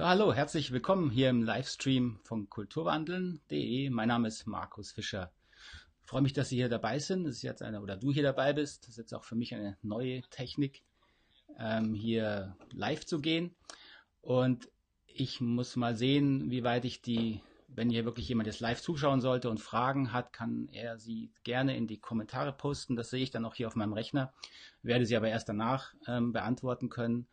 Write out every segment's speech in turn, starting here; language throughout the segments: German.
So, hallo, herzlich willkommen hier im Livestream von kulturwandeln.de. Mein Name ist Markus Fischer. Ich freue mich, dass Sie hier dabei sind. Das ist jetzt eine, oder du hier dabei bist. Das ist jetzt auch für mich eine neue Technik, ähm, hier live zu gehen. Und ich muss mal sehen, wie weit ich die, wenn hier wirklich jemand jetzt live zuschauen sollte und Fragen hat, kann er sie gerne in die Kommentare posten. Das sehe ich dann auch hier auf meinem Rechner, werde sie aber erst danach ähm, beantworten können.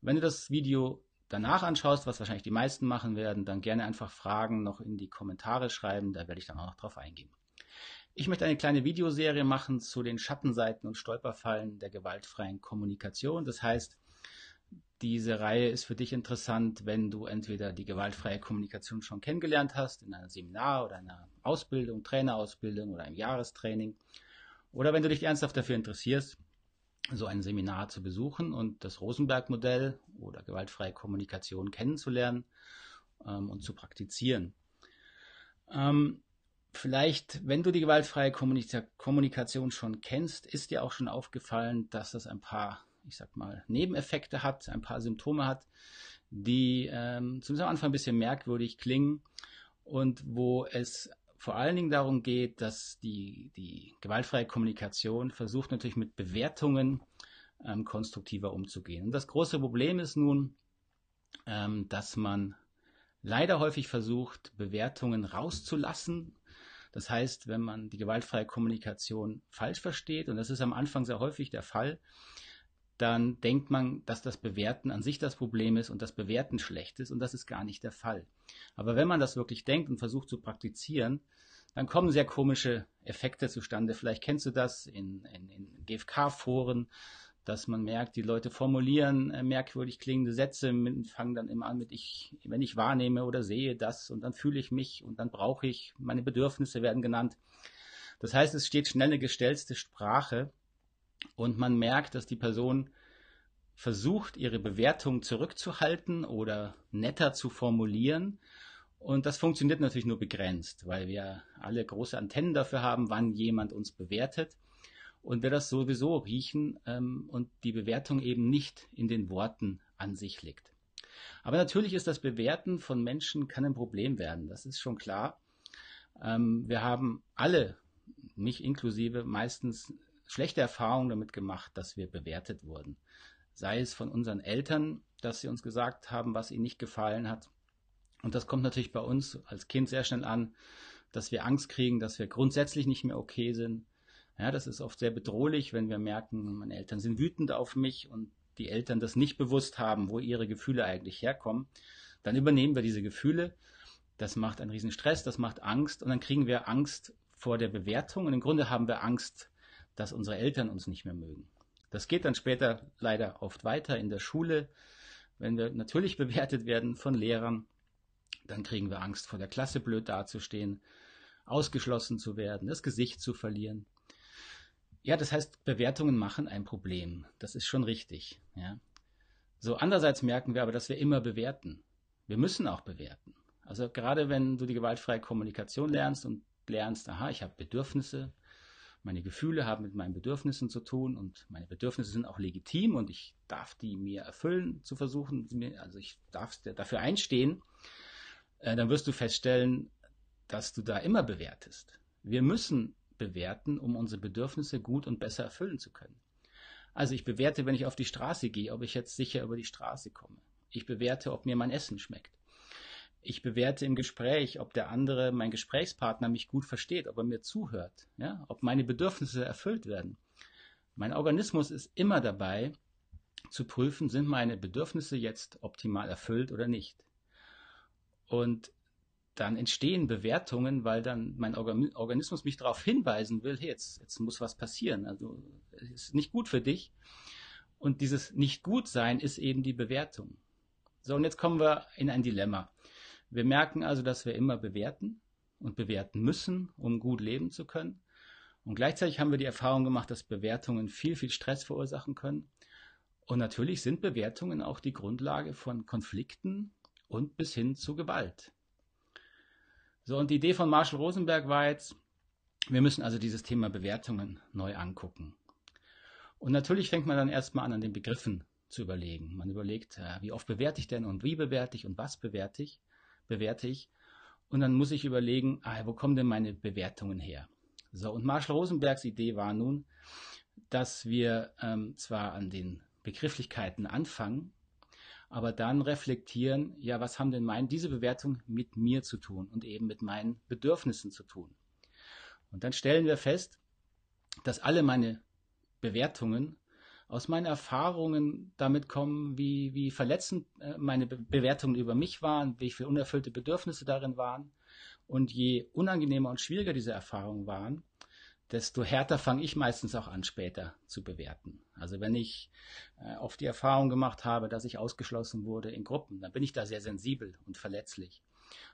Wenn du das Video danach anschaust, was wahrscheinlich die meisten machen werden, dann gerne einfach Fragen noch in die Kommentare schreiben, da werde ich dann auch noch drauf eingehen. Ich möchte eine kleine Videoserie machen zu den Schattenseiten und Stolperfallen der gewaltfreien Kommunikation. Das heißt, diese Reihe ist für dich interessant, wenn du entweder die gewaltfreie Kommunikation schon kennengelernt hast, in einem Seminar oder einer Ausbildung, Trainerausbildung oder einem Jahrestraining, oder wenn du dich ernsthaft dafür interessierst, so ein Seminar zu besuchen und das Rosenberg-Modell oder gewaltfreie Kommunikation kennenzulernen ähm, und zu praktizieren. Ähm, vielleicht, wenn du die gewaltfreie Kommunika Kommunikation schon kennst, ist dir auch schon aufgefallen, dass das ein paar, ich sag mal, Nebeneffekte hat, ein paar Symptome hat, die ähm, zumindest am Anfang ein bisschen merkwürdig klingen und wo es vor allen Dingen darum geht, dass die, die gewaltfreie Kommunikation versucht natürlich mit Bewertungen ähm, konstruktiver umzugehen. Und das große Problem ist nun, ähm, dass man leider häufig versucht, Bewertungen rauszulassen. Das heißt, wenn man die gewaltfreie Kommunikation falsch versteht, und das ist am Anfang sehr häufig der Fall, dann denkt man, dass das Bewerten an sich das Problem ist und das Bewerten schlecht ist und das ist gar nicht der Fall. Aber wenn man das wirklich denkt und versucht zu praktizieren, dann kommen sehr komische Effekte zustande. Vielleicht kennst du das in, in, in GFK-Foren, dass man merkt, die Leute formulieren äh, merkwürdig klingende Sätze, fangen dann immer an mit ich, wenn ich wahrnehme oder sehe das und dann fühle ich mich und dann brauche ich, meine Bedürfnisse werden genannt. Das heißt, es steht schnell eine gestellte Sprache und man merkt, dass die Person versucht, ihre Bewertung zurückzuhalten oder netter zu formulieren. Und das funktioniert natürlich nur begrenzt, weil wir alle große Antennen dafür haben, wann jemand uns bewertet. Und wir das sowieso riechen ähm, und die Bewertung eben nicht in den Worten an sich liegt. Aber natürlich ist das Bewerten von Menschen kann ein Problem werden. Das ist schon klar. Ähm, wir haben alle, mich inklusive, meistens schlechte Erfahrungen damit gemacht, dass wir bewertet wurden. Sei es von unseren Eltern, dass sie uns gesagt haben, was ihnen nicht gefallen hat. Und das kommt natürlich bei uns als Kind sehr schnell an, dass wir Angst kriegen, dass wir grundsätzlich nicht mehr okay sind. Ja, das ist oft sehr bedrohlich, wenn wir merken, meine Eltern sind wütend auf mich und die Eltern das nicht bewusst haben, wo ihre Gefühle eigentlich herkommen. Dann übernehmen wir diese Gefühle. Das macht einen riesen Stress, das macht Angst und dann kriegen wir Angst vor der Bewertung und im Grunde haben wir Angst dass unsere Eltern uns nicht mehr mögen. Das geht dann später leider oft weiter in der Schule. Wenn wir natürlich bewertet werden von Lehrern, dann kriegen wir Angst vor der Klasse blöd dazustehen, ausgeschlossen zu werden, das Gesicht zu verlieren. Ja, das heißt, Bewertungen machen ein Problem. Das ist schon richtig. Ja. So, andererseits merken wir aber, dass wir immer bewerten. Wir müssen auch bewerten. Also gerade wenn du die gewaltfreie Kommunikation lernst und lernst, aha, ich habe Bedürfnisse, meine Gefühle haben mit meinen Bedürfnissen zu tun und meine Bedürfnisse sind auch legitim und ich darf die mir erfüllen zu versuchen, also ich darf dafür einstehen, äh, dann wirst du feststellen, dass du da immer bewertest. Wir müssen bewerten, um unsere Bedürfnisse gut und besser erfüllen zu können. Also ich bewerte, wenn ich auf die Straße gehe, ob ich jetzt sicher über die Straße komme. Ich bewerte, ob mir mein Essen schmeckt. Ich bewerte im Gespräch, ob der andere, mein Gesprächspartner, mich gut versteht, ob er mir zuhört, ja, ob meine Bedürfnisse erfüllt werden. Mein Organismus ist immer dabei, zu prüfen, sind meine Bedürfnisse jetzt optimal erfüllt oder nicht. Und dann entstehen Bewertungen, weil dann mein Organismus mich darauf hinweisen will, hey, jetzt, jetzt muss was passieren. Also es ist nicht gut für dich. Und dieses Nicht-Gut-Sein ist eben die Bewertung. So, und jetzt kommen wir in ein Dilemma. Wir merken also, dass wir immer bewerten und bewerten müssen, um gut leben zu können. Und gleichzeitig haben wir die Erfahrung gemacht, dass Bewertungen viel, viel Stress verursachen können. Und natürlich sind Bewertungen auch die Grundlage von Konflikten und bis hin zu Gewalt. So, und die Idee von Marshall Rosenberg war jetzt, wir müssen also dieses Thema Bewertungen neu angucken. Und natürlich fängt man dann erstmal an, an den Begriffen zu überlegen. Man überlegt, äh, wie oft bewerte ich denn und wie bewerte ich und was bewerte ich, bewerte ich. Und dann muss ich überlegen, ah, wo kommen denn meine Bewertungen her? So, und Marshall Rosenbergs Idee war nun, dass wir ähm, zwar an den Begrifflichkeiten anfangen, aber dann reflektieren, ja, was haben denn mein, diese Bewertungen mit mir zu tun und eben mit meinen Bedürfnissen zu tun. Und dann stellen wir fest, dass alle meine Bewertungen aus meinen Erfahrungen damit kommen, wie, wie verletzend äh, meine Bewertungen über mich waren, wie viele unerfüllte Bedürfnisse darin waren. Und je unangenehmer und schwieriger diese Erfahrungen waren, desto härter fange ich meistens auch an, später zu bewerten. Also wenn ich äh, oft die Erfahrung gemacht habe, dass ich ausgeschlossen wurde in Gruppen, dann bin ich da sehr sensibel und verletzlich.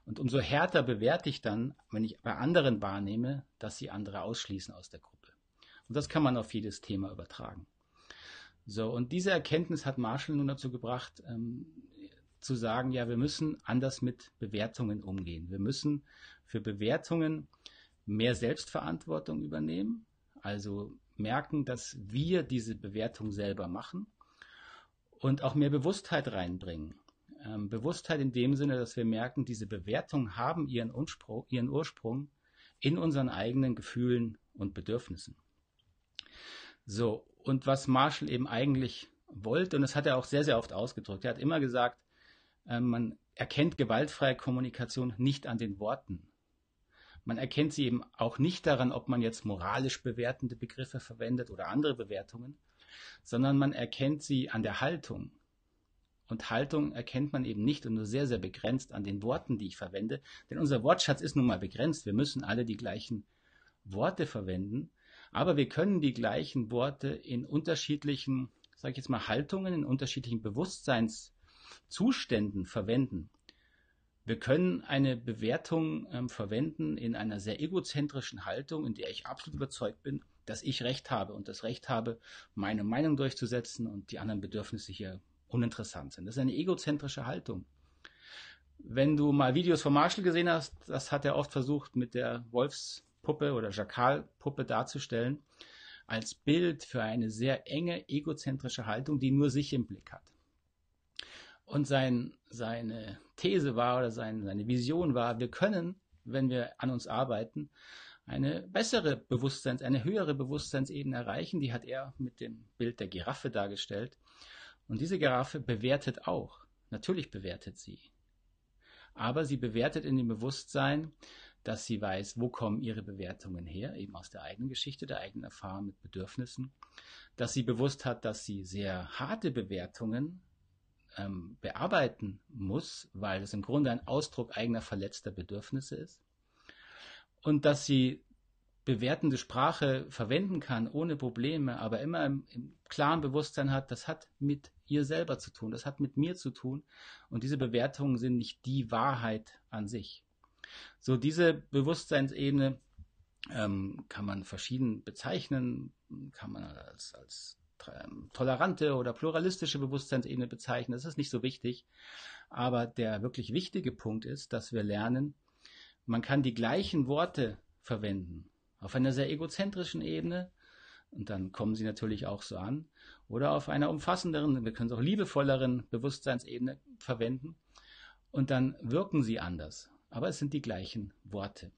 Und umso härter bewerte ich dann, wenn ich bei anderen wahrnehme, dass sie andere ausschließen aus der Gruppe. Und das kann man auf jedes Thema übertragen. So, und diese Erkenntnis hat Marshall nun dazu gebracht, ähm, zu sagen, ja, wir müssen anders mit Bewertungen umgehen. Wir müssen für Bewertungen mehr Selbstverantwortung übernehmen, also merken, dass wir diese Bewertung selber machen und auch mehr Bewusstheit reinbringen. Ähm, Bewusstheit in dem Sinne, dass wir merken, diese Bewertungen haben ihren, ihren Ursprung in unseren eigenen Gefühlen und Bedürfnissen. So, und was Marshall eben eigentlich wollte, und das hat er auch sehr, sehr oft ausgedrückt, er hat immer gesagt, äh, man erkennt gewaltfreie Kommunikation nicht an den Worten, man erkennt sie eben auch nicht daran, ob man jetzt moralisch bewertende Begriffe verwendet oder andere Bewertungen, sondern man erkennt sie an der Haltung. Und Haltung erkennt man eben nicht und nur sehr, sehr begrenzt an den Worten, die ich verwende. Denn unser Wortschatz ist nun mal begrenzt. Wir müssen alle die gleichen Worte verwenden. Aber wir können die gleichen Worte in unterschiedlichen, sage ich jetzt mal, Haltungen, in unterschiedlichen Bewusstseinszuständen verwenden. Wir können eine Bewertung ähm, verwenden in einer sehr egozentrischen Haltung, in der ich absolut überzeugt bin, dass ich Recht habe und das Recht habe, meine Meinung durchzusetzen und die anderen Bedürfnisse hier uninteressant sind. Das ist eine egozentrische Haltung. Wenn du mal Videos von Marshall gesehen hast, das hat er oft versucht mit der Wolfspuppe oder Jakalpuppe darzustellen, als Bild für eine sehr enge egozentrische Haltung, die nur sich im Blick hat. Und sein, seine These war oder sein, seine Vision war, wir können, wenn wir an uns arbeiten, eine bessere Bewusstseins-, eine höhere Bewusstseinsebene erreichen. Die hat er mit dem Bild der Giraffe dargestellt. Und diese Giraffe bewertet auch. Natürlich bewertet sie. Aber sie bewertet in dem Bewusstsein, dass sie weiß, wo kommen ihre Bewertungen her, eben aus der eigenen Geschichte, der eigenen Erfahrung mit Bedürfnissen, dass sie bewusst hat, dass sie sehr harte Bewertungen ähm, bearbeiten muss, weil es im Grunde ein Ausdruck eigener verletzter Bedürfnisse ist. Und dass sie bewertende Sprache verwenden kann ohne Probleme, aber immer im, im, klaren Bewusstsein hat, das hat mit ihr selber zu tun, das hat mit mir zu tun und diese Bewertungen sind nicht die Wahrheit an sich. So diese Bewusstseinsebene ähm, kann man verschieden bezeichnen, kann man als, als ähm, tolerante oder pluralistische Bewusstseinsebene bezeichnen. Das ist nicht so wichtig. Aber der wirklich wichtige Punkt ist, dass wir lernen, man kann die gleichen Worte verwenden auf einer sehr egozentrischen Ebene. Und dann kommen sie natürlich auch so an. Oder auf einer umfassenderen, wir können es auch liebevolleren Bewusstseinsebene verwenden. Und dann wirken sie anders, aber es sind die gleichen Worte.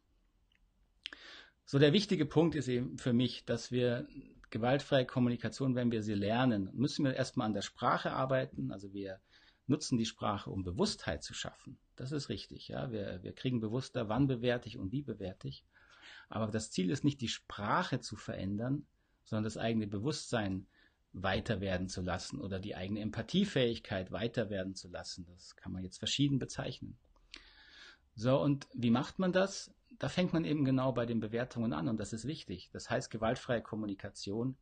So der wichtige Punkt ist eben für mich, dass wir gewaltfreie Kommunikation, wenn wir sie lernen, müssen wir erstmal an der Sprache arbeiten. Also wir nutzen die Sprache, um Bewusstheit zu schaffen. Das ist richtig. Ja? Wir, wir kriegen bewusster, wann bewerte ich und wie bewerte ich. Aber das Ziel ist nicht, die Sprache zu verändern, sondern das eigene Bewusstsein weiter werden zu lassen oder die eigene Empathiefähigkeit weiter werden zu lassen. Das kann man jetzt verschieden bezeichnen. So, und wie macht man das? da fängt man eben genau bei den Bewertungen an und das ist wichtig. Das heißt, gewaltfreie Kommunikation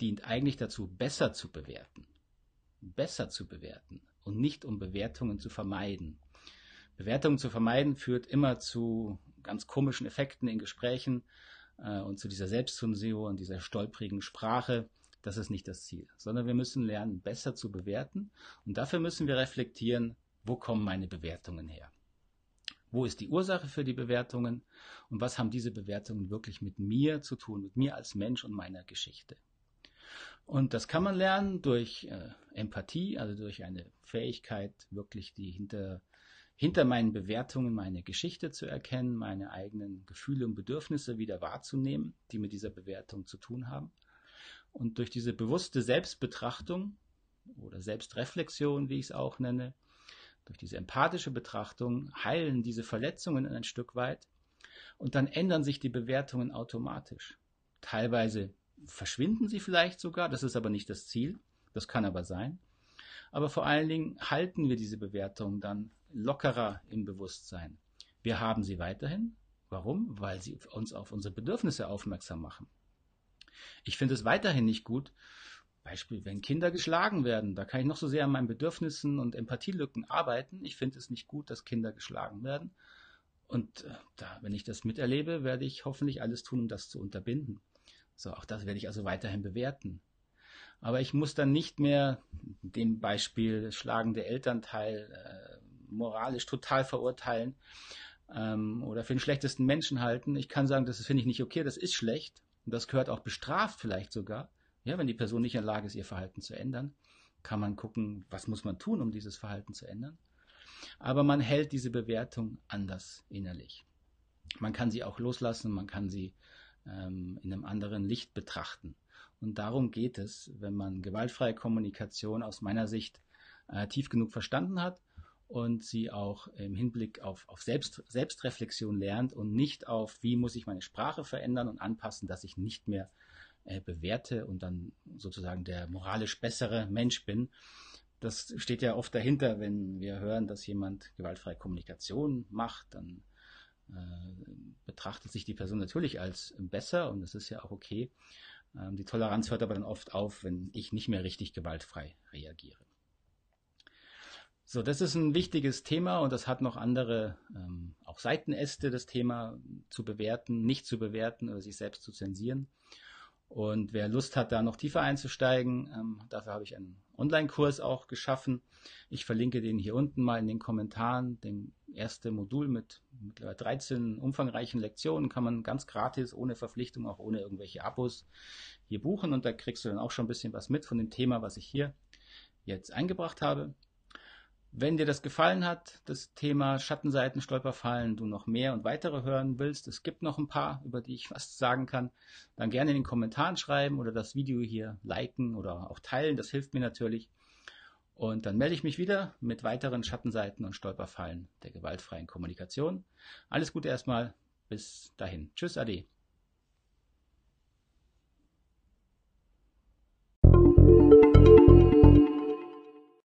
dient eigentlich dazu, besser zu bewerten. Besser zu bewerten und nicht um Bewertungen zu vermeiden. Bewertungen zu vermeiden führt immer zu ganz komischen Effekten in Gesprächen äh, und zu dieser Selbstzensur und dieser stolprigen Sprache. Das ist nicht das Ziel, sondern wir müssen lernen, besser zu bewerten und dafür müssen wir reflektieren, wo kommen meine Bewertungen her. Wo ist die Ursache für die Bewertungen und was haben diese Bewertungen wirklich mit mir zu tun, mit mir als Mensch und meiner Geschichte? Und das kann man lernen durch äh, Empathie, also durch eine Fähigkeit, wirklich die hinter, hinter meinen Bewertungen meine Geschichte zu erkennen, meine eigenen Gefühle und Bedürfnisse wieder wahrzunehmen, die mit dieser Bewertung zu tun haben. Und durch diese bewusste Selbstbetrachtung oder Selbstreflexion, wie ich es auch nenne, durch diese empathische Betrachtung heilen diese Verletzungen ein Stück weit und dann ändern sich die Bewertungen automatisch. Teilweise verschwinden sie vielleicht sogar, das ist aber nicht das Ziel, das kann aber sein. Aber vor allen Dingen halten wir diese Bewertungen dann lockerer im Bewusstsein. Wir haben sie weiterhin. Warum? Weil sie uns auf unsere Bedürfnisse aufmerksam machen. Ich finde es weiterhin nicht gut, Beispiel, wenn Kinder geschlagen werden, da kann ich noch so sehr an meinen Bedürfnissen und Empathielücken arbeiten. Ich finde es nicht gut, dass Kinder geschlagen werden. Und äh, da, wenn ich das miterlebe, werde ich hoffentlich alles tun, um das zu unterbinden. So, auch das werde ich also weiterhin bewerten. Aber ich muss dann nicht mehr dem Beispiel schlagende Elternteil äh, moralisch total verurteilen ähm, oder für den schlechtesten Menschen halten. Ich kann sagen, das finde ich nicht okay, das ist schlecht und das gehört auch bestraft vielleicht sogar. Ja, wenn die Person nicht in der Lage ist, ihr Verhalten zu ändern, kann man gucken, was muss man tun, um dieses Verhalten zu ändern. Aber man hält diese Bewertung anders innerlich. Man kann sie auch loslassen, man kann sie ähm, in einem anderen Licht betrachten. Und darum geht es, wenn man gewaltfreie Kommunikation aus meiner Sicht äh, tief genug verstanden hat und sie auch im Hinblick auf, auf Selbst, Selbstreflexion lernt und nicht auf, wie muss ich meine Sprache verändern und anpassen, dass ich nicht mehr äh, bewerte und dann sozusagen der moralisch bessere Mensch bin. Das steht ja oft dahinter, wenn wir hören, dass jemand gewaltfreie Kommunikation macht, dann äh, betrachtet sich die Person natürlich als besser und das ist ja auch okay. Ähm, die Toleranz hört aber dann oft auf, wenn ich nicht mehr richtig gewaltfrei reagiere. So, das ist ein wichtiges Thema und das hat noch andere ähm, auch Seitenäste, das Thema zu bewerten, nicht zu bewerten oder sich selbst zu zensieren. Und wer Lust hat, da noch tiefer einzusteigen, ähm, dafür habe ich einen Online-Kurs auch geschaffen. Ich verlinke den hier unten mal in den Kommentaren. Den erste Modul mit mittlerweile 13 umfangreichen Lektionen kann man ganz gratis, ohne Verpflichtung, auch ohne irgendwelche Abos hier buchen. Und da kriegst du dann auch schon ein bisschen was mit von dem Thema, was ich hier jetzt eingebracht habe. Wenn dir das gefallen hat, das Thema Schattenseiten, Stolperfallen, du noch mehr und weitere hören willst, es gibt noch ein paar, über die ich was sagen kann, dann gerne in den Kommentaren schreiben oder das Video hier liken oder auch teilen, das hilft mir natürlich. Und dann melde ich mich wieder mit weiteren Schattenseiten und Stolperfallen der gewaltfreien Kommunikation. Alles Gute erstmal, bis dahin. Tschüss, Ade.